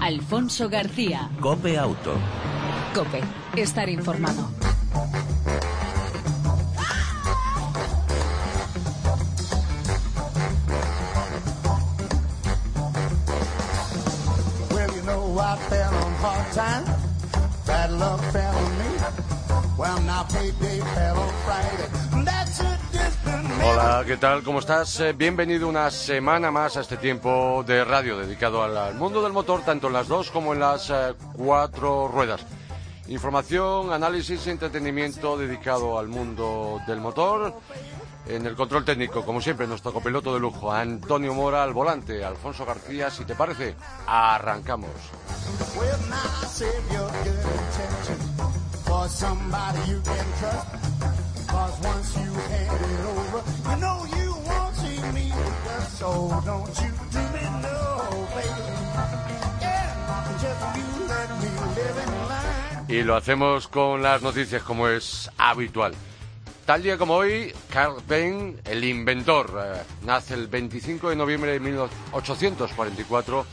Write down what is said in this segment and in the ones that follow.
Alfonso García. Cope Auto. Cope, estar informado. Well, you know I fell on hard times. Bad luck fell on me. Well, now payday fell on Friday. Hola, ¿qué tal? ¿Cómo estás? Eh, bienvenido una semana más a este tiempo de radio dedicado al, al mundo del motor, tanto en las dos como en las eh, cuatro ruedas. Información, análisis y entretenimiento dedicado al mundo del motor. En el control técnico, como siempre, nuestro copiloto de lujo, Antonio Mora al volante, Alfonso García, si te parece, arrancamos. Y lo hacemos con las noticias como es habitual. Tal día como hoy, Carl Benz, el inventor, eh, nace el 25 de noviembre de 1844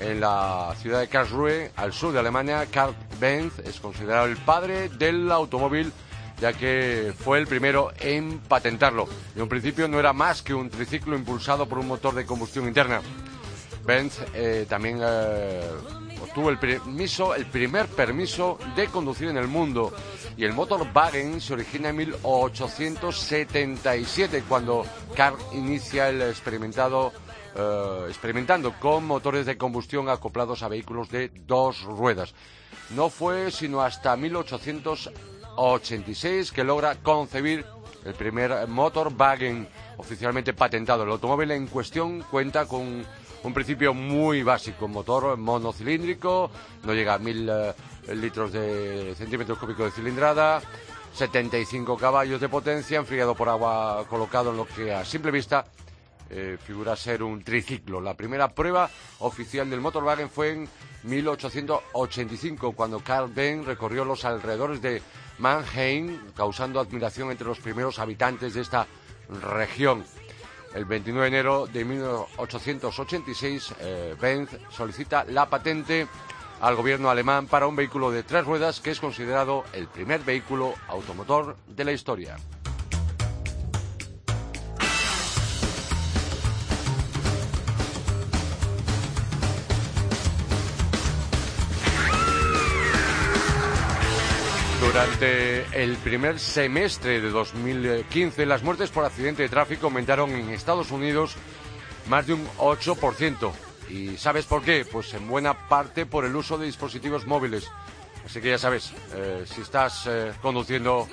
en la ciudad de Karlsruhe, al sur de Alemania. Carl Benz es considerado el padre del automóvil ya que fue el primero en patentarlo. En un principio no era más que un triciclo impulsado por un motor de combustión interna. Benz eh, también eh, obtuvo el permiso, el primer permiso de conducir en el mundo. Y el Motorwagen se origina en 1877, cuando Carl inicia el experimentado, eh, experimentando con motores de combustión acoplados a vehículos de dos ruedas. No fue sino hasta 1886 que logra concebir el primer Motorwagen oficialmente patentado. El automóvil en cuestión cuenta con un principio muy básico, un motor monocilíndrico, no llega a mil eh, litros de centímetros cúbicos de cilindrada, 75 caballos de potencia, enfriado por agua colocado en lo que a simple vista eh, figura ser un triciclo. La primera prueba oficial del Motorwagen fue en 1885, cuando Carl Benz recorrió los alrededores de Mannheim, causando admiración entre los primeros habitantes de esta región. El 29 de enero de 1886, eh, Benz solicita la patente al gobierno alemán para un vehículo de tres ruedas que es considerado el primer vehículo automotor de la historia. Durante el primer semestre de 2015, las muertes por accidente de tráfico aumentaron en Estados Unidos más de un 8%. ¿Y sabes por qué? Pues en buena parte por el uso de dispositivos móviles. Así que ya sabes, eh, si estás eh, conduciendo,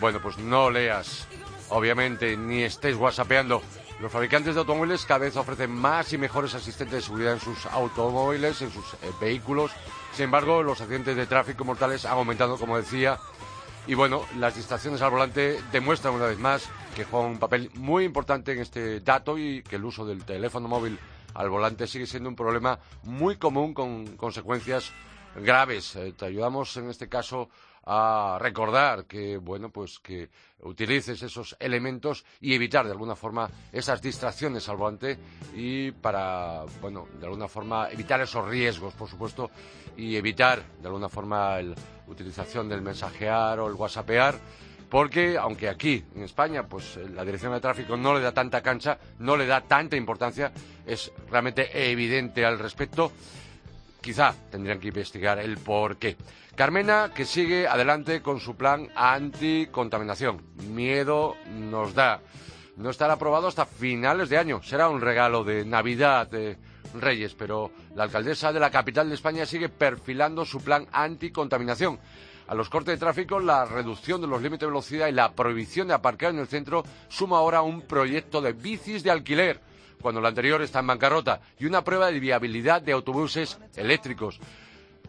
bueno, pues no leas, obviamente, ni estés whatsappeando. Los fabricantes de automóviles cada vez ofrecen más y mejores asistentes de seguridad en sus automóviles, en sus eh, vehículos. Sin embargo, los accidentes de tráfico mortales han aumentado, como decía, y bueno, las distracciones al volante demuestran una vez más que juegan un papel muy importante en este dato y que el uso del teléfono móvil al volante sigue siendo un problema muy común con consecuencias graves. Eh, te ayudamos en este caso a recordar que bueno pues que utilices esos elementos y evitar de alguna forma esas distracciones al volante y para bueno de alguna forma evitar esos riesgos por supuesto y evitar de alguna forma la utilización del mensajear o el whatsappear porque aunque aquí en España pues la dirección de tráfico no le da tanta cancha, no le da tanta importancia, es realmente evidente al respecto. Quizá tendrían que investigar el por qué. Carmena, que sigue adelante con su plan anticontaminación. Miedo nos da. No estará aprobado hasta finales de año. Será un regalo de Navidad de Reyes, pero la alcaldesa de la capital de España sigue perfilando su plan anticontaminación. A los cortes de tráfico, la reducción de los límites de velocidad y la prohibición de aparcar en el centro suma ahora un proyecto de bicis de alquiler, cuando el anterior está en bancarrota, y una prueba de viabilidad de autobuses eléctricos.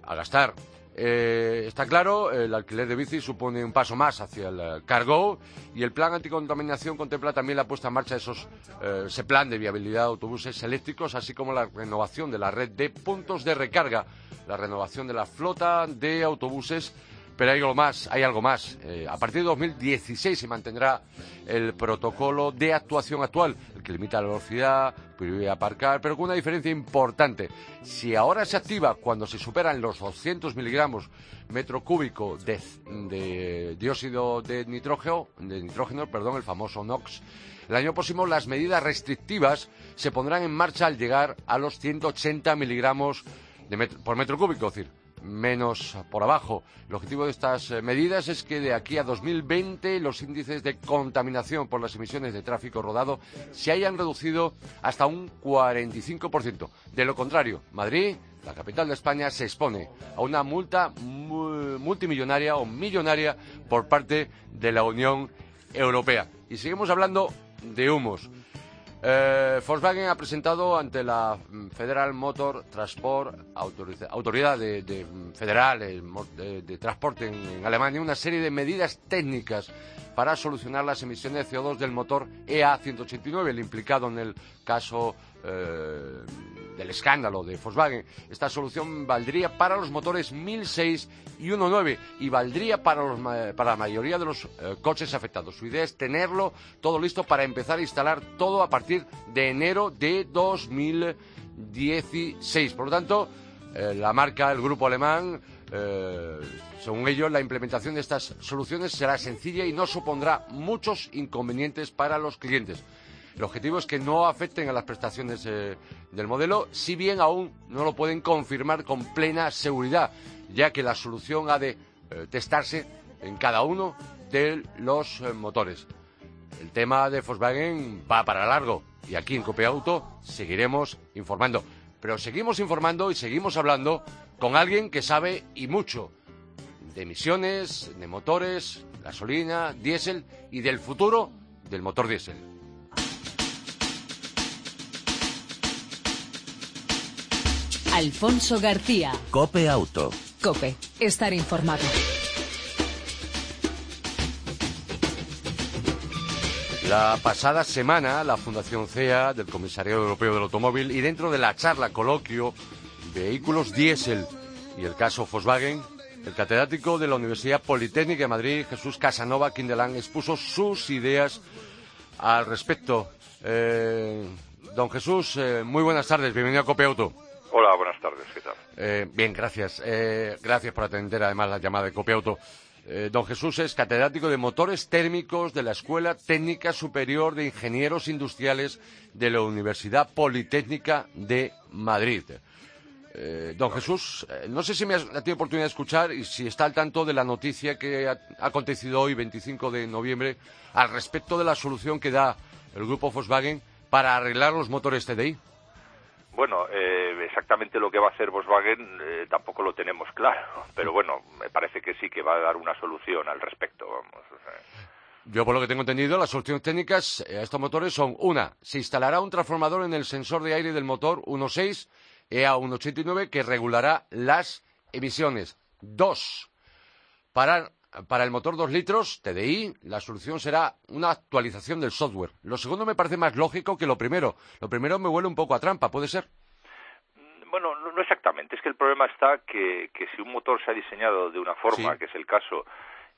A gastar. Eh, está claro, el alquiler de bicis supone un paso más hacia el eh, cargo y el plan anticontaminación contempla también la puesta en marcha de esos, eh, ese plan de viabilidad de autobuses eléctricos, así como la renovación de la red de puntos de recarga, la renovación de la flota de autobuses Pero hay algo más, hay algo más. Eh, a partir de 2016 se mantendrá el protocolo de actuación actual, el que limita la velocidad, prohíbe aparcar, pero con una diferencia importante. Si ahora se activa cuando se superan los 200 miligramos metro cúbico de, de dióxido de nitrógeno, de nitrógeno, perdón, el famoso NOx, el año próximo las medidas restrictivas se pondrán en marcha al llegar a los 180 miligramos por metro cúbico, es decir, menos por abajo. El objetivo de estas eh, medidas es que de aquí a 2020 los índices de contaminación por las emisiones de tráfico rodado se hayan reducido hasta un 45%. De lo contrario, Madrid, la capital de España, se expone a una multa multimillonaria o millonaria por parte de la Unión Europea. Y seguimos hablando de humos. Eh, Volkswagen ha presentado ante la mm, Federal Motor Transport, autoridad de, mm, federal de, transporte en, Alemania, una serie de medidas técnicas para solucionar las emisiones de CO2 del motor EA189, el implicado en el caso eh, del escándalo de Volkswagen. Esta solución valdría para los motores 1006 y 1.9 y valdría para, la mayoría de los eh, coches afectados. Su idea es tenerlo todo listo para empezar a instalar todo a partir de enero de 2016. Por lo tanto, eh, la marca, el grupo alemán, eh, según ellos, la implementación de estas soluciones será sencilla y no supondrá muchos inconvenientes para los clientes. El objetivo es que no afecten a las prestaciones eh, del modelo, si bien aún no lo pueden confirmar con plena seguridad, ya que la solución ha de eh, testarse en cada uno de los eh, motores. El tema de Volkswagen va para largo y aquí en Copiauto seguiremos informando. Pero seguimos informando y seguimos hablando con alguien que sabe y mucho de emisiones, de motores, gasolina, diésel y del futuro del motor diésel. Alfonso García. Cope Auto. Cope, estar informado. La pasada semana, la Fundación CEA del Comisariado Europeo del Automóvil y dentro de la charla coloquio Vehículos Diésel y el caso Volkswagen, el catedrático de la Universidad Politécnica de Madrid, Jesús Casanova Quindelán, expuso sus ideas al respecto. Eh, don Jesús, eh, muy buenas tardes, bienvenido a Cope Auto. Hola, buenas tardes, ¿qué tal? Eh, bien, gracias. Eh, gracias por atender además la llamada de Copiauto. Eh, don Jesús es catedrático de motores térmicos de la Escuela Técnica Superior de Ingenieros Industriales de la Universidad Politécnica de Madrid. don Jesús, no sé si me ha tenido oportunidad de escuchar y si está al tanto de la noticia que ha acontecido hoy, 25 de noviembre, al respecto de la solución que da el grupo Volkswagen para arreglar los motores TDI. Bueno, eh, exactamente lo que va a hacer Volkswagen eh, tampoco lo tenemos claro, pero bueno, me parece que sí que va a dar una solución al respecto. Yo, por lo que tengo entendido, las soluciones técnicas a estos motores son una, se instalará un transformador en el sensor de aire del motor 1.6 EA189 que regulará las emisiones. Dos, para para el motor 2 litros TDI, la solución será una actualización del software. Lo segundo me parece más lógico que lo primero. Lo primero me huele un poco a trampa, ¿puede ser? Mm, bueno, no, exactamente. Es que el problema está que, si un motor se ha diseñado de una forma, que es el caso,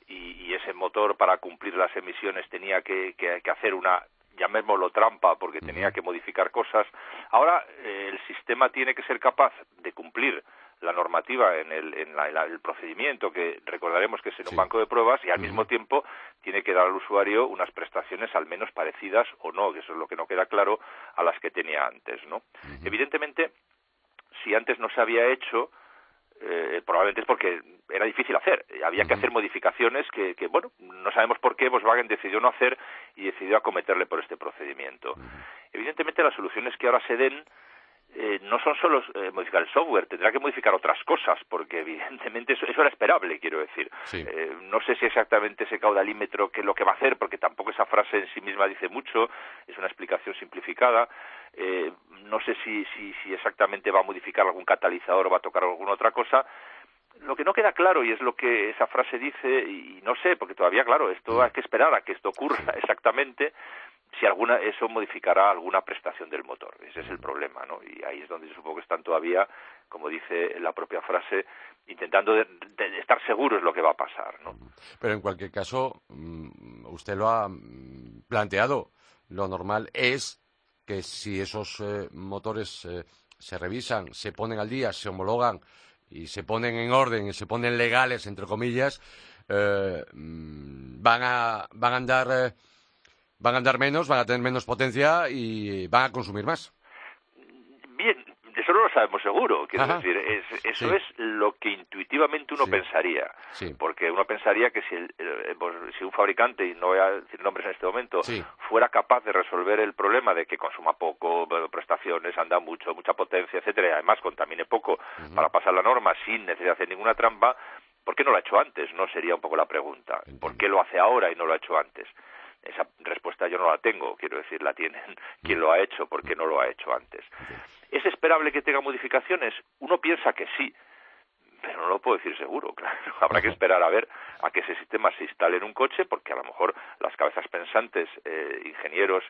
y, ese motor para cumplir las emisiones tenía que, hacer una llamémoslo trampa porque tenía que modificar cosas. Ahora eh, el sistema tiene que ser capaz de cumplir la normativa en el, en el procedimiento que recordaremos que es en un banco de pruebas y al mismo tiempo tiene que dar al usuario unas prestaciones al menos parecidas o no, que eso es lo que no queda claro a las que tenía antes, ¿no? Evidentemente, si antes no se había hecho, eh, probablemente es porque era difícil hacer. Había que hacer modificaciones que, que, bueno, no sabemos por qué Volkswagen decidió no hacer y decidió acometerle por este procedimiento. Evidentemente, las soluciones que ahora se den eh, no son solo eh, modificar el software, tendrá que modificar otras cosas, porque evidentemente eso, era esperable, quiero decir. Eh, no sé si exactamente ese caudalímetro qué es lo que va a hacer, porque tampoco esa frase en sí misma dice mucho, es una explicación simplificada. no sé si, si, si exactamente va a modificar algún catalizador o va a tocar alguna otra cosa, lo que no queda claro, y es lo que esa frase dice, y no sé, porque todavía, claro, esto mm. hay que esperar a que esto ocurra exactamente, si alguna eso modificará alguna prestación del motor. Ese es el problema, ¿no? Y ahí es donde supongo que están todavía como dice la propia frase, intentando de, estar seguros lo que va a pasar. ¿no? Pero en cualquier caso, mm, usted lo ha planteado, lo normal es que si esos eh, motores eh, se revisan, se ponen al día, se homologan y se ponen en orden y se ponen legales, entre comillas, eh, mm, van, a, van a andar van a andar menos, van a tener menos potencia y van a consumir más. Bien, eso no lo sabemos seguro. Quiero decir, eso es lo que intuitivamente uno pensaría. Porque uno pensaría que si, pues, si, un fabricante, y no voy a decir nombres en este momento, fuera capaz de resolver el problema de que consuma poco, prestaciones, anda mucho, mucha potencia, etcétera, y además contamine poco para pasar la norma sin necesidad de hacer ninguna trampa, ¿por qué no lo ha hecho antes? No sería un poco la pregunta. ¿Por qué lo hace ahora y no lo ha hecho antes? Esa respuesta yo no la tengo, quiero decir, la tienen quien lo ha hecho, porque no lo ha hecho antes. ¿Es esperable que tenga modificaciones? Uno piensa que sí, pero no lo puedo decir seguro, claro. Habrá que esperar a ver a que ese sistema se instale en un coche, porque a lo mejor las cabezas pensantes, eh, ingenieros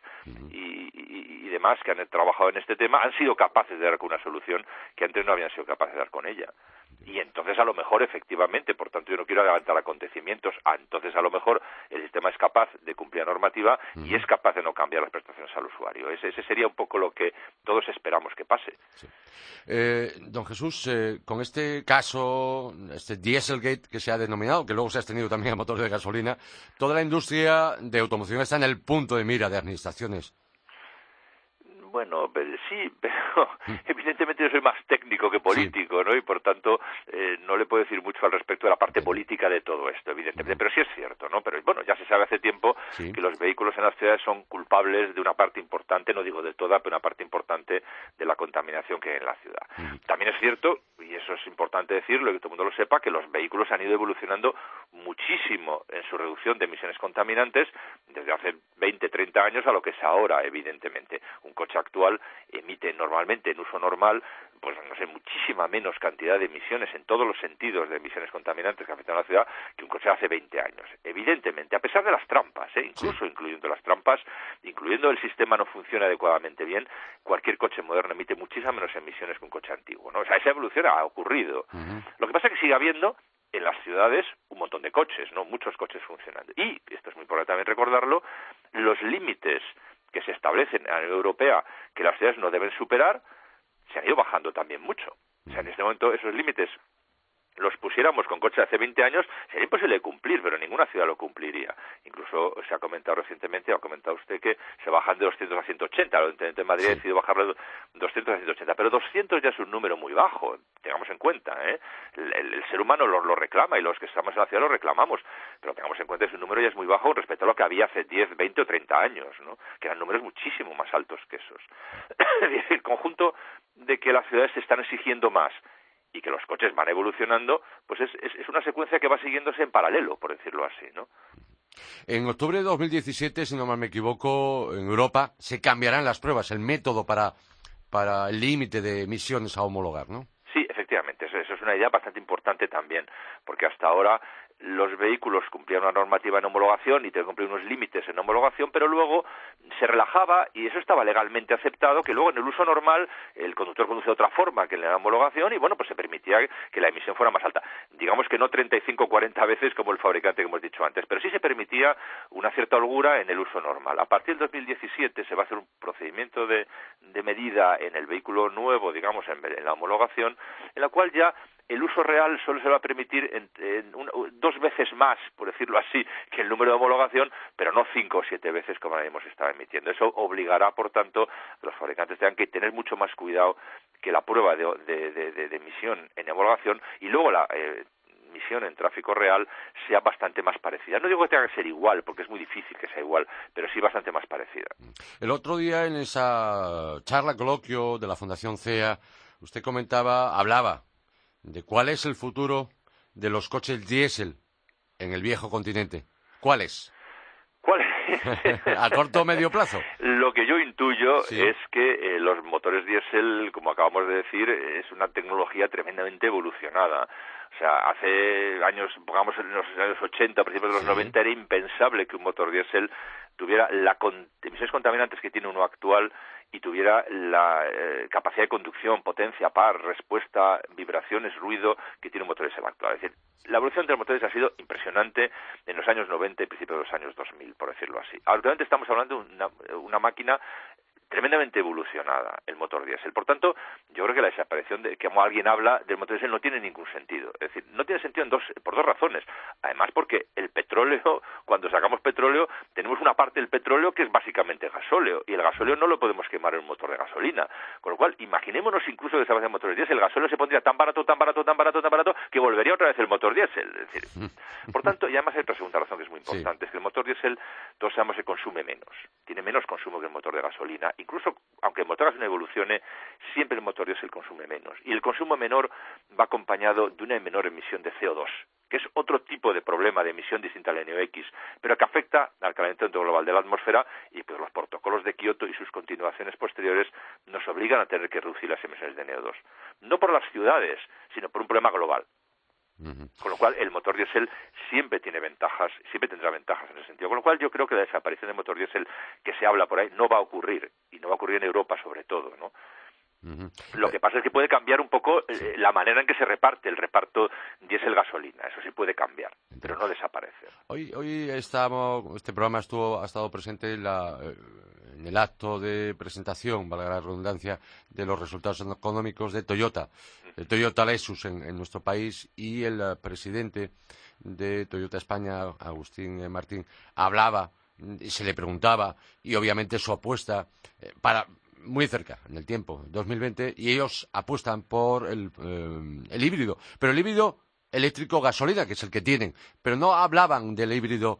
y, y, demás que han trabajado en este tema han sido capaces de dar con una solución que antes no habían sido capaces de dar con ella. Y entonces a lo mejor efectivamente, por tanto yo no quiero adelantar acontecimientos, ah, entonces a lo mejor el sistema es capaz de cumplir la normativa y es capaz de no cambiar las prestaciones al usuario. Ese, sería un poco lo que todos esperamos que pase. Eh, don Jesús, eh, con este caso, este Dieselgate que se ha denominado, que luego se ha extendido también a motores de gasolina, toda la industria de automoción está en el punto de mira de administraciones. Bueno, sí, pero evidentemente yo soy más técnico que político, ¿no? Y por tanto eh, no le puedo decir mucho al respecto de la parte política de todo esto, evidentemente. Pero sí es cierto, ¿no? Pero bueno, ya se sabe hace tiempo que los vehículos en las ciudades son culpables de una parte importante, no digo de toda, pero una parte importante de la contaminación que hay en la ciudad. También es cierto, y eso es importante decirlo y que todo el mundo lo sepa, que los vehículos han ido evolucionando muchísimo en su reducción de emisiones contaminantes desde hace 20, 30 años a lo que es ahora, evidentemente. Un coche actual emite normalmente en uso normal pues no sé, muchísima menos cantidad de emisiones en todos los sentidos de emisiones contaminantes que afectan a la ciudad que un coche hace 20 años. Evidentemente, a pesar de las trampas, ¿eh? incluso incluyendo las trampas, incluyendo el sistema no funciona adecuadamente bien, cualquier coche moderno emite muchísimas menos emisiones que un coche antiguo. ¿no? O sea, esa evolución ha ocurrido. Lo que pasa es que sigue habiendo en las ciudades un montón de coches, ¿no? Muchos coches funcionando. Y, esto es muy importante también recordarlo, los límites que se establecen en la Unión Europea que las ciudades no deben superar se han ido bajando también mucho. O sea, en este momento esos límites los pusiéramos con coches de hace 20 años, sería imposible cumplir, pero ninguna ciudad lo cumpliría. Incluso se ha comentado recientemente, ha comentado usted que se bajan de 200 a 180. El Intendente de Madrid ha decidido bajar de 200 a 180, pero 200 ya es un número muy bajo, tengamos en cuenta. ¿eh? El, ser humano lo, lo, reclama y los que estamos en la ciudad lo reclamamos, pero tengamos en cuenta que ese número ya es muy bajo respecto a lo que había hace 10, 20 o 30 años, ¿no? que eran números muchísimo más altos que esos. el conjunto de que las ciudades se están exigiendo más y que los coches van evolucionando, pues es, es, una secuencia que va siguiéndose en paralelo, por decirlo así, ¿no? En octubre de 2017, si no mal me equivoco, en Europa se cambiarán las pruebas, el método para, para el límite de emisiones a homologar, ¿no? Sí, efectivamente, eso, es una idea bastante importante también, porque hasta ahora los vehículos cumplían una normativa en homologación y tenían que cumplir unos límites en homologación, pero luego se relajaba y eso estaba legalmente aceptado, que luego en el uso normal el conductor conduce de otra forma que en la homologación y bueno, pues se permitía que la emisión fuera más alta. Digamos que no 35 o 40 veces como el fabricante que hemos dicho antes, pero sí se permitía una cierta holgura en el uso normal. A partir del 2017 se va a hacer un procedimiento de, medida en el vehículo nuevo, digamos, en la homologación, en la cual ya el uso real solo se va a permitir en, dos veces más, por decirlo así, que el número de homologación, pero no cinco o siete veces como hemos estado emitiendo. Eso obligará, por tanto, a los fabricantes tengan que tener mucho más cuidado que la prueba de, emisión en homologación y luego la eh, emisión en tráfico real sea bastante más parecida. No digo que tenga que ser igual, porque es muy difícil que sea igual, pero sí bastante más parecida. El otro día en esa charla coloquio de la Fundación CEA, usted comentaba, hablaba de cuál es el futuro de los coches diésel en el viejo continente. ¿Cuál es? ¿Cuál ¿A corto o medio plazo? Lo que yo intuyo es que eh, los motores diésel, como acabamos de decir, es una tecnología tremendamente evolucionada. O sea, hace años, pongamos en los años 80, principios de los 90, era impensable que un motor diésel tuviera las emisiones contaminantes que tiene uno actual y tuviera la eh, capacidad de conducción, potencia, par, respuesta, vibraciones, ruido que tiene un motor diésel actual. Es decir, la evolución de los motores ha sido impresionante en los años 90 y principios de los años 2000, por decirlo así. Actualmente estamos hablando de una máquina tremendamente evolucionada el motor diésel. Por tanto, yo creo que la desaparición de que como alguien habla del motor diésel no tiene ningún sentido. Es decir, no tiene sentido en dos, por dos razones. Además, porque el petróleo, cuando sacamos petróleo, tenemos una parte del petróleo que es básicamente gasóleo y el gasóleo no lo podemos quemar en un motor de gasolina. Con lo cual, imaginémonos incluso que de motores diésel, el gasóleo se pondría tan barato, tan barato, tan barato, tan barato que volvería otra vez el motor diésel. Es decir, por tanto, y además hay otra segunda razón que es muy importante, es que el motor diésel, todos sabemos que consume menos, tiene menos consumo que el motor de gasolina incluso aunque el motor gasolina evolucione, siempre el motor diésel consume menos. Y el consumo menor va acompañado de una menor emisión de CO2, que es otro tipo de problema de emisión distinta al NOx, pero que afecta al calentamiento global de la atmósfera y pues los protocolos de Kioto y sus continuaciones posteriores nos obligan a tener que reducir las emisiones de NO2. No por las ciudades, sino por un problema global. Con lo cual, el motor diésel siempre tiene ventajas, siempre tendrá ventajas en ese sentido. Con lo cual, yo creo que la desaparición del motor diésel que se habla por ahí no va a ocurrir, y no va a ocurrir en Europa sobre todo, ¿no? Lo que pasa es que puede cambiar un poco eh, la manera en que se reparte el reparto diésel-gasolina. Eso sí puede cambiar, pero no desaparecer. Hoy, hoy estamos, este programa estuvo, ha estado presente en, eh, en el acto de presentación, valga la redundancia, de los resultados económicos de Toyota el Toyota Lexus en, nuestro país y el eh, presidente de Toyota España, Agustín Martín, hablaba y se le preguntaba y obviamente su apuesta eh, para muy cerca en el tiempo, 2020, y ellos apuestan por el, el híbrido, pero el híbrido eléctrico gasolina, que es el que tienen, pero no hablaban del híbrido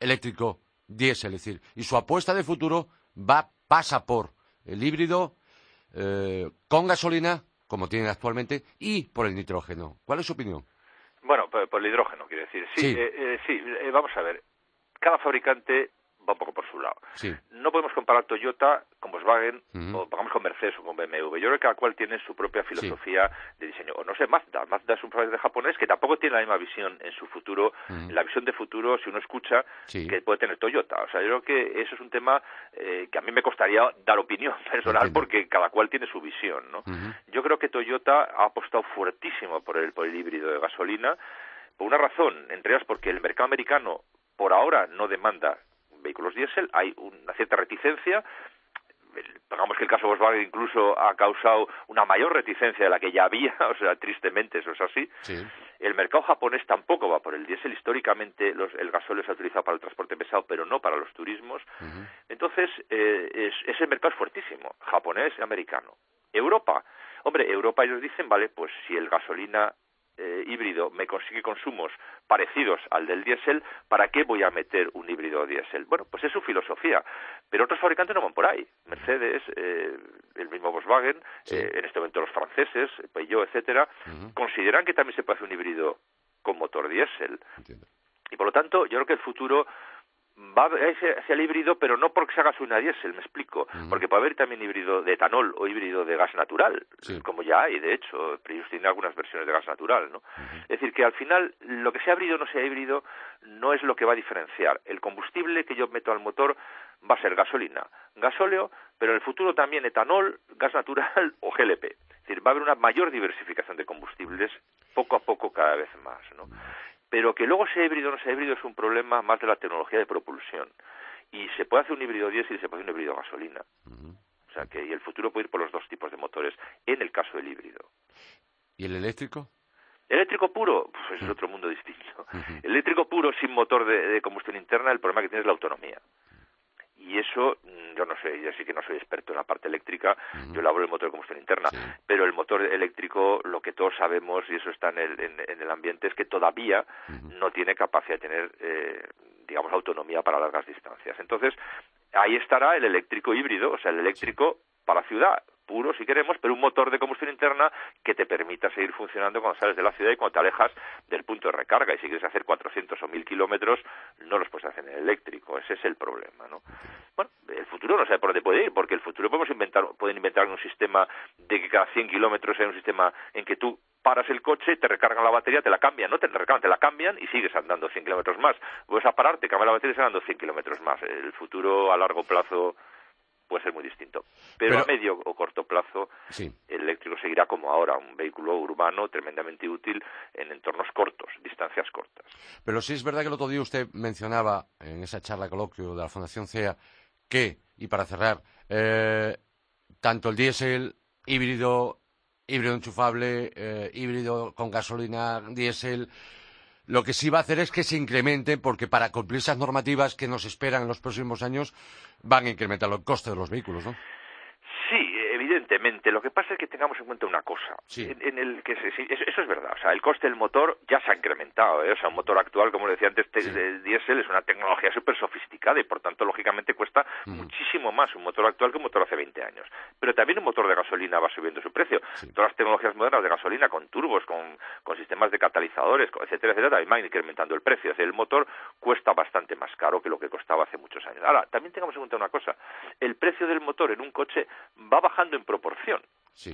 eléctrico diésel, es decir, y su apuesta de futuro va pasa por el híbrido con gasolina como tienen actualmente, y por el nitrógeno. ¿Cuál es su opinión? Bueno, por, el hidrógeno, quiero decir. Sí, sí, eh, eh, eh, vamos a ver. Cada fabricante va un poco por su lado. No podemos comparar Toyota con Volkswagen o pongamos con Mercedes o con BMW. Yo creo que cada cual tiene su propia filosofía de diseño. O no sé, Mazda. Mazda es un fabricante japonés que tampoco tiene la misma visión en su futuro. La visión de futuro, si uno escucha, que puede tener Toyota. O sea, yo creo que eso es un tema eh, que a mí me costaría dar opinión personal porque cada cual tiene su visión, ¿no? Yo creo que Toyota ha apostado fuertísimo por el, por el híbrido de gasolina por una razón, entre ellas porque el mercado americano por ahora no demanda vehículos diésel, hay una cierta reticencia, digamos que el caso Volkswagen incluso ha causado una mayor reticencia de la que ya había, o sea, tristemente eso es así. El mercado japonés tampoco va por el diésel. Históricamente el gasóleo se ha utilizado para el transporte pesado, pero no para los turismos. Entonces, eh, ese mercado es fuertísimo, japonés y americano. Europa, hombre, Europa ellos dicen, vale, pues si el gasolina eh, híbrido me consigue consumos parecidos al del diésel, ¿para qué voy a meter un híbrido diésel? Bueno, pues es su filosofía, pero otros fabricantes no van por ahí. Mercedes, eh, el mismo Volkswagen, eh, en este momento los franceses, Peugeot, etcétera, consideran que también se puede hacer un híbrido con motor diésel. Y por lo tanto, yo creo que el futuro va hacia el híbrido, pero no porque se haga una diésel, me explico, porque puede haber también híbrido de etanol o híbrido de gas natural, como ya hay, de hecho, pero ellos tienen algunas versiones de gas natural, ¿no? Es decir, que al final lo que sea híbrido o no sea híbrido no es lo que va a diferenciar. El combustible que yo meto al motor va a ser gasolina, gasóleo, pero en el futuro también etanol, gas natural o GLP. Es decir, va a haber una mayor diversificación de combustibles poco a poco cada vez más, ¿no? Pero que luego sea híbrido o no sea híbrido es un problema más de la tecnología de propulsión. Y se puede hacer un híbrido diésel y se puede hacer un híbrido gasolina. O sea que y el futuro puede ir por los dos tipos de motores en el caso del híbrido. ¿Y el eléctrico? Eléctrico puro, pues es otro mundo distinto. Eléctrico puro sin motor de, combustión interna, el problema que tiene es la autonomía y eso mm, yo no sé, yo sí que no soy experto en la parte eléctrica, yo laboro el motor de combustión interna, pero el motor eléctrico, lo que todos sabemos, y eso está en el, en, el ambiente, es que todavía no tiene capacidad de tener, eh, digamos, autonomía para largas distancias. Entonces, ahí estará el eléctrico híbrido, o sea, el eléctrico para ciudad, puro si queremos, pero un motor de combustión interna que te permita seguir funcionando cuando sales de la ciudad y cuando te alejas del punto de recarga. Y si quieres hacer 400 o 1000 kilómetros, no los puedes hacer en eléctrico. Ese es el problema, ¿no? Bueno, el futuro no sabe por dónde puede ir, porque el futuro podemos inventar, pueden inventar un sistema de que cada 100 kilómetros hay un sistema en que tú paras el coche, te recargan la batería, te la cambian, no te recargan, te la cambian y sigues andando 100 kilómetros más. Vuelves a parar, te cambian la batería y sigues andando 100 kilómetros más. El futuro a largo plazo puede ser muy distinto. Pero, a medio o corto plazo, el eléctrico seguirá como ahora, un vehículo urbano tremendamente útil en entornos cortos, distancias cortas. Pero sí es verdad que el otro día usted mencionaba en esa charla coloquio de la Fundación CEA que, y para cerrar, eh, tanto el diésel híbrido, híbrido enchufable, eh, híbrido con gasolina, diésel, lo que sí va a hacer es que se incremente, porque para cumplir esas normativas que nos esperan en los próximos años, van a incrementar el coste de los vehículos, ¿no? Evidentemente, lo que pasa es que tengamos en cuenta una cosa. En, el que eso, es verdad. O sea, el coste del motor ya se ha incrementado. ¿eh? O sea, un motor actual, como decía antes, el diésel es una tecnología súper sofisticada y, por tanto, lógicamente cuesta muchísimo más un motor actual que un motor hace 20 años. Pero también un motor de gasolina va subiendo su precio. Todas las tecnologías modernas de gasolina, con turbos, con, sistemas de catalizadores, etcétera, etcétera, también van incrementando el precio. el motor cuesta bastante más caro que lo que costaba hace muchos años. Ahora, también tengamos en cuenta una cosa. El precio del motor en un coche va bajando en proporción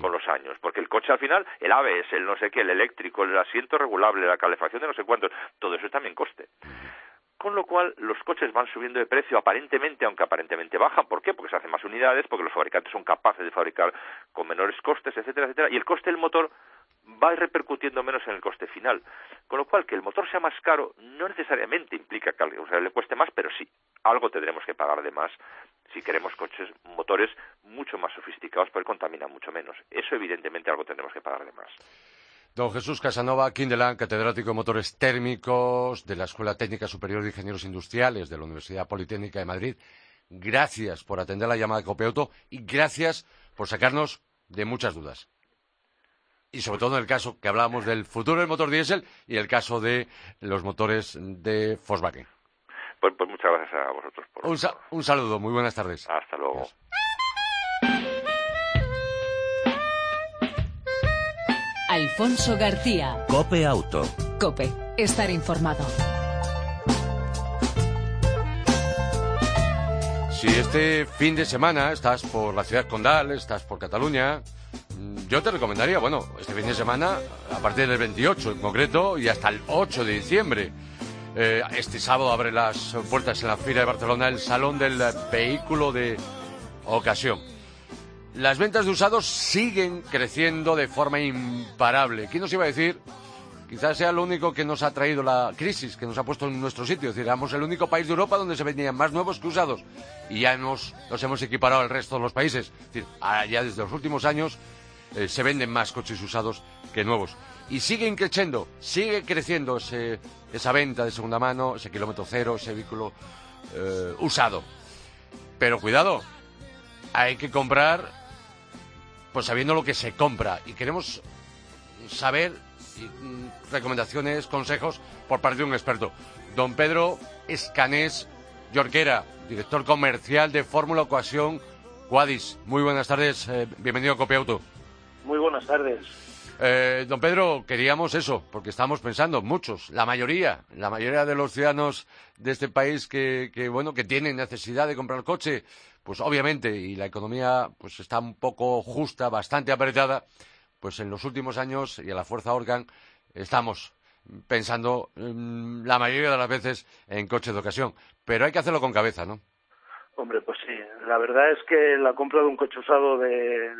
con los años, porque el coche al final, el ABS, el no sé qué, el eléctrico, el asiento regulable, la calefacción de no sé cuántos, todo eso es también coste. Con lo cual, los coches van subiendo de precio aparentemente, aunque aparentemente bajan. ¿Por qué? Porque se hacen más unidades, porque los fabricantes son capaces de fabricar con menores costes, etcétera, etcétera. Y el coste del motor va repercutiendo menos en el coste final. Con lo cual, que el motor sea más caro no necesariamente implica que sea, le cueste más, pero sí, algo tendremos que pagar de más si queremos coches, motores mucho más sofisticados, porque contaminan mucho menos. Eso, evidentemente, algo tendremos que pagar de más. Don Jesús Casanova Quindelán, catedrático de motores térmicos de la Escuela Técnica Superior de Ingenieros Industriales de la Universidad Politécnica de Madrid. Gracias por atender la llamada de Copeauto y gracias por sacarnos de muchas dudas y sobre todo en el caso que hablábamos del futuro del motor diésel y el caso de los motores de Volkswagen. Pues, pues muchas gracias a vosotros. Por un, un, saludo, muy buenas tardes. Hasta luego. Alfonso García. Cope Auto. Cope, estar informado. Si este fin de semana estás por la ciudad condal, estás por Cataluña, yo te recomendaría, bueno, este fin de semana, a partir del 28 en concreto, y hasta el 8 de diciembre. Eh, este sábado abre las puertas en la Fira de Barcelona el Salón del Vehículo de Ocasión. Las ventas de usados siguen creciendo de forma imparable. ¿Quién nos iba a decir? Quizás sea lo único que nos ha traído la crisis, que nos ha puesto en nuestro sitio. Es decir, éramos el único país de Europa donde se vendían más nuevos que usados. Y ya nos hemos equiparado al resto de los países. Es decir, ya desde los últimos años eh, se venden más coches usados que nuevos. Y siguen creciendo, sigue creciendo esa venta de segunda mano, ese kilómetro cero, ese vehículo eh, usado. Pero cuidado, hay que comprar pues sabiendo lo que se compra. Y queremos saber mm, recomendaciones, consejos por parte de un experto. Don Pedro Escanés Yorquera, director comercial de Fórmula Ocasión Quadis. Muy buenas tardes, eh, bienvenido a Copiauto. Buenas tardes. Eh, don Pedro, queríamos eso, porque estamos pensando, muchos, la mayoría, la mayoría de los ciudadanos de este país que, bueno, que tienen necesidad de comprar coche, pues obviamente, y la economía pues está un poco justa, bastante apretada, pues en los últimos años, y a la fuerza Organ, estamos pensando mm, la mayoría de las veces en coches de ocasión. Pero hay que hacerlo con cabeza, ¿no? Hombre, pues sí. La verdad es que la compra de un coche usado de,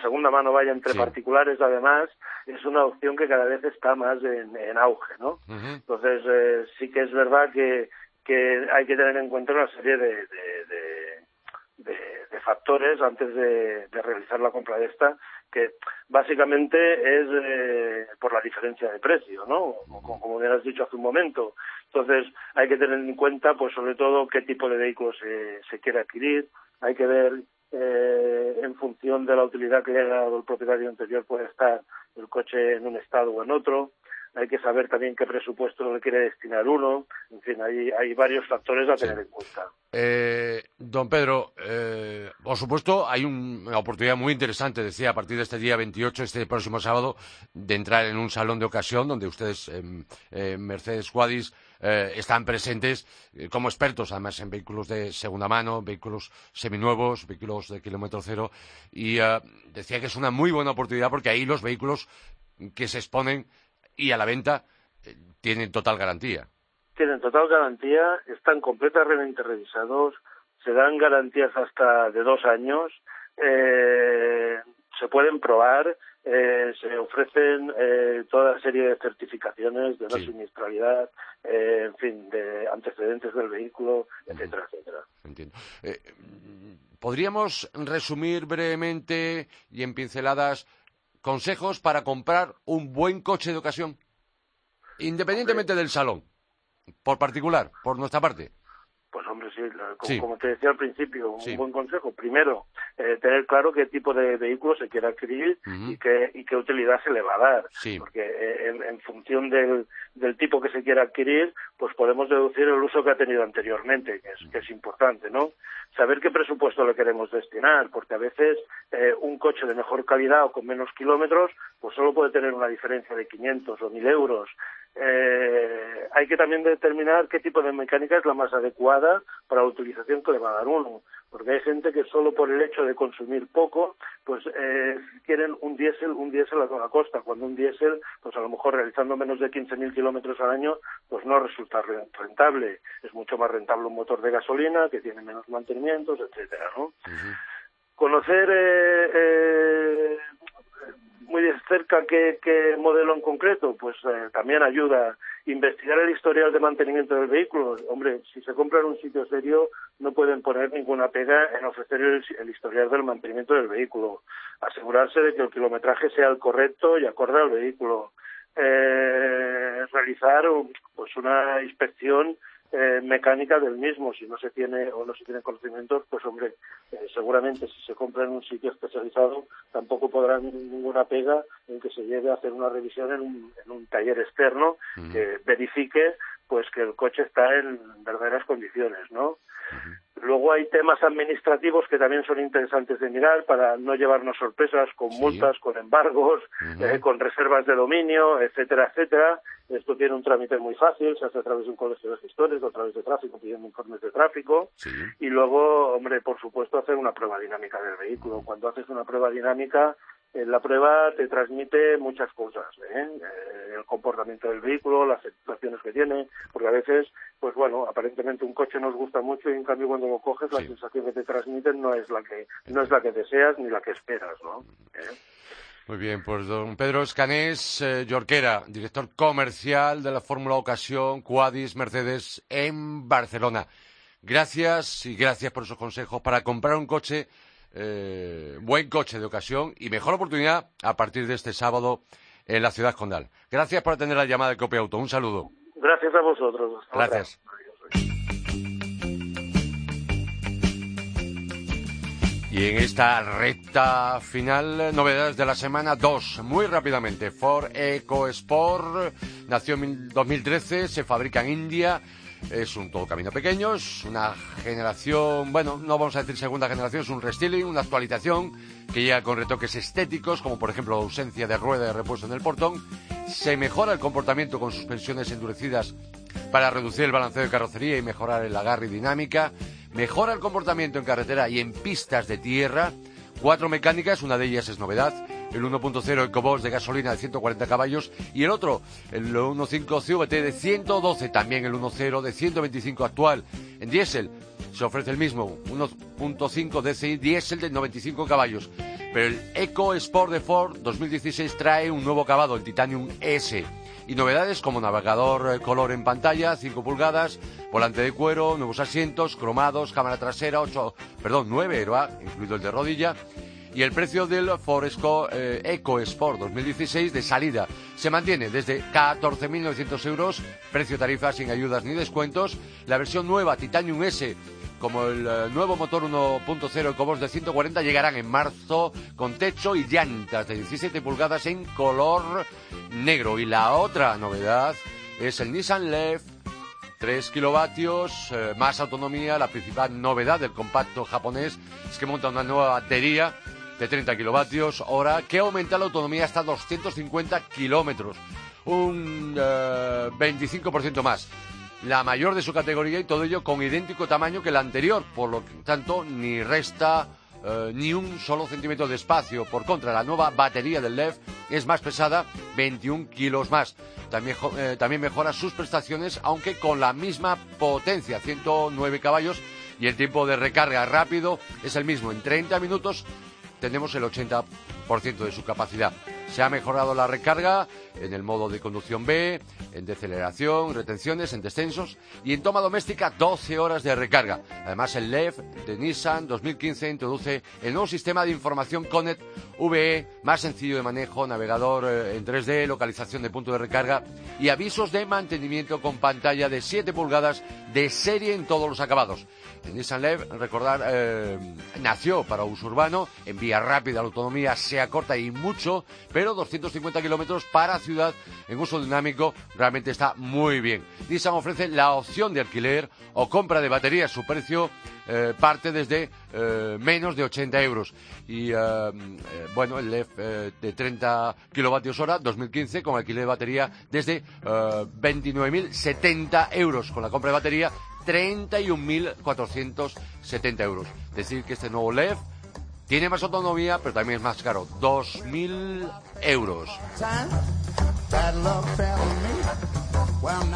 segunda mano, vaya entre particulares, además, es una opción que cada vez está más en, auge, ¿no? Entonces, eh, sí que es verdad que, que hay que tener en cuenta una serie de, factores antes de, realizar la compra de esta, que básicamente es eh, por la diferencia de precio, ¿no? Como, como bien has dicho hace un momento. Entonces, hay que tener en cuenta, pues sobre todo, qué tipo de vehículo se, se quiere adquirir. Hay que ver, función de la utilidad que haya dado el propietario anterior, puede estar el coche en un estado o en otro. Hay que saber también qué presupuesto le quiere destinar uno. En fin, hay, hay varios factores a tener en cuenta. Eh, don Pedro, eh, por supuesto, hay una oportunidad muy interesante, decía, a partir de este día 28, este próximo sábado, de entrar en un salón de ocasión donde ustedes, eh, Mercedes Guadis, eh, están presentes eh, como expertos, además, en vehículos de segunda mano, vehículos seminuevos, vehículos de kilómetro cero. Y decía que es una muy buena oportunidad porque ahí los vehículos que se exponen y a la venta tienen total garantía. Tienen total garantía, están completamente revisados, se dan garantías hasta de dos años, eh, se pueden probar, eh, se ofrecen eh, toda serie de certificaciones de no Sí. eh, en fin, de antecedentes del vehículo, etcétera, etcétera. Entiendo. Eh, ¿Podríamos resumir brevemente y en pinceladas consejos para comprar un buen coche de ocasión? Independientemente del salón, por particular, por nuestra parte. Pues como, Sí. como te decía al principio, un Sí. buen consejo. Primero, eh, tener claro qué tipo de vehículo se quiere adquirir y, qué, y qué utilidad se le va a dar. Sí. Porque eh, en, en función del, del tipo que se quiera adquirir, pues podemos deducir el uso que ha tenido anteriormente, que es, que es importante, ¿no? Saber qué presupuesto le queremos destinar, porque a veces eh, un coche de mejor calidad o con menos kilómetros, pues solo puede tener una diferencia de 500 o 1000 euros. Eh, hay que también determinar qué tipo de mecánica es la más adecuada para la utilización que le va a dar uno, porque hay gente que solo por el hecho de consumir poco, pues eh, quieren un diésel, un diésel a toda costa, cuando un diésel, pues a lo mejor realizando menos de 15.000 kilómetros al año, pues no resulta re- rentable. Es mucho más rentable un motor de gasolina que tiene menos mantenimientos, etcétera, ¿no? conocer eh, eh, cerca qué, qué modelo en concreto, pues eh, también ayuda. Investigar el historial de mantenimiento del vehículo. Hombre, si se compra en un sitio serio, no pueden poner ninguna pega en ofrecer el, el historial del mantenimiento del vehículo. Asegurarse de que el kilometraje sea el correcto y acorde al vehículo. Eh, realizar pues una inspección eh, mecánica del mismo. Si no se tiene o no se tiene conocimientos, pues hombre, eh, seguramente si se compra en un sitio especializado tampoco podrán ninguna pega en que se lleve a hacer una revisión en un, en un taller externo que verifique pues que el coche está en verdaderas condiciones, ¿no? Luego hay temas administrativos que también son interesantes de mirar para no llevarnos sorpresas con Sí. multas, con embargos, eh, con reservas de dominio, etcétera, etcétera. Esto tiene un trámite muy fácil, se hace a través de un colegio de gestores o a través de tráfico pidiendo informes de tráfico. Sí. Y luego, hombre, por supuesto, hacer una prueba dinámica del vehículo. Cuando haces una prueba dinámica, la prueba te transmite muchas cosas, ¿eh? Eh, el comportamiento del vehículo, las sensaciones que tiene, porque a veces, pues bueno, aparentemente un coche nos gusta mucho y en cambio cuando lo coges la Sí. sensación que te transmiten no es la que no es la que deseas ni la que esperas, ¿no? ¿Eh? Muy bien, pues don Pedro Escanés, eh, Yorquera, director comercial de la Fórmula Ocasión Quadis Mercedes en Barcelona. Gracias y gracias por esos consejos para comprar un coche, eh, buen coche de ocasión y mejor oportunidad a partir de este sábado en la ciudad condal. Gracias por atender la llamada de Copia Auto. Un saludo. Gracias a vosotros. Hasta. Gracias. Y en esta recta final, novedades de la semana 2. Muy rápidamente, Ford EcoSport nació en 2013, se fabrica en India. Es un todo camino pequeño, es una generación, bueno, no vamos a decir segunda generación, es un restyling, una actualización que llega con retoques estéticos, como por ejemplo la ausencia de rueda de repuesto en el portón. Se mejora el comportamiento con suspensiones endurecidas para reducir el balanceo de carrocería y mejorar el agarre y dinámica. Mejora el comportamiento en carretera y en pistas de tierra. Cuatro mecánicas, una de ellas es novedad. El 1.0 EcoBoost de gasolina de 140 caballos y el otro, el 1.5 CVT de 112, también el 1.0 de 125 actual. En diésel se ofrece el mismo, 1.5 DCI diésel de 95 caballos. Pero el Eco Sport de Ford 2016 trae un nuevo acabado, el Titanium S. Y novedades como navegador eh, color en pantalla, 5 pulgadas, volante de cuero, nuevos asientos, cromados, cámara trasera, 8, perdón, 9 airbag, incluido el de rodilla. Y el precio del Ford Esco- eh, Eco Sport 2016 de salida se mantiene desde 14.900 euros, precio tarifa sin ayudas ni descuentos. La versión nueva Titanium S como el eh, nuevo motor 1.0 EcoBoost de 140 llegarán en marzo con techo y llantas de 17 pulgadas en color negro. Y la otra novedad es el Nissan Leaf 3 kilovatios, eh, más autonomía. La principal novedad del compacto japonés es que monta una nueva batería de 30 kilovatios hora que aumenta la autonomía hasta 250 kilómetros. Un eh, 25% más. La mayor de su categoría y todo ello con idéntico tamaño que la anterior. Por lo tanto, ni resta eh, ni un solo centímetro de espacio. Por contra, la nueva batería del LEF es más pesada, 21 kilos más. También, eh, también mejora sus prestaciones, aunque con la misma potencia, 109 caballos, Y el tiempo de recarga rápido es el mismo. En 30 minutos tenemos el 80% de su capacidad. Se ha mejorado la recarga en el modo de conducción B, en deceleración, retenciones, en descensos y en toma doméstica 12 horas de recarga. Además, el LEF de Nissan 2015 introduce el nuevo sistema de información Connect VE, más sencillo de manejo, navegador eh, en 3D, localización de punto de recarga y avisos de mantenimiento con pantalla de 7 pulgadas de serie en todos los acabados. El Nissan LEV, recordar, eh, nació para uso urbano, en vía rápida, la autonomía sea corta y mucho, pero 250 kilómetros para ciudad en uso dinámico realmente está muy bien. Nissan ofrece la opción de alquiler o compra de baterías. Su precio eh, parte desde eh, menos de 80 euros. Y bueno, el LEV de 30 kilovatios hora 2015 con alquiler de batería desde 29.070 euros. Con la compra de batería 31.470 euros. Decir que este nuevo LEV tiene más autonomía, pero también es más caro. 2.000 euros.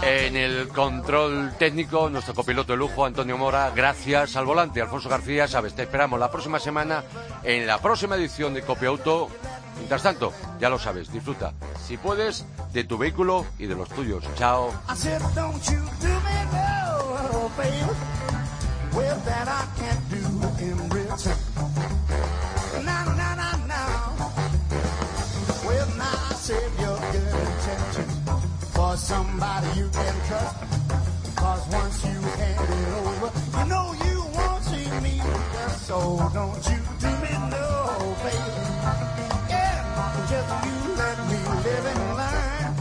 En el control técnico, nuestro copiloto de lujo, Antonio Mora, gracias al volante, Alfonso García, sabes, te esperamos la próxima semana en la próxima edición de Copia Auto. Mientras tanto, ya lo sabes, disfruta, si puedes, de tu vehículo y de los tuyos. Chao. save your good intentions for somebody you can trust. Cause once you hand it over, you know you won't see me. So don't you do me no baby. Yeah, just you let me live and learn.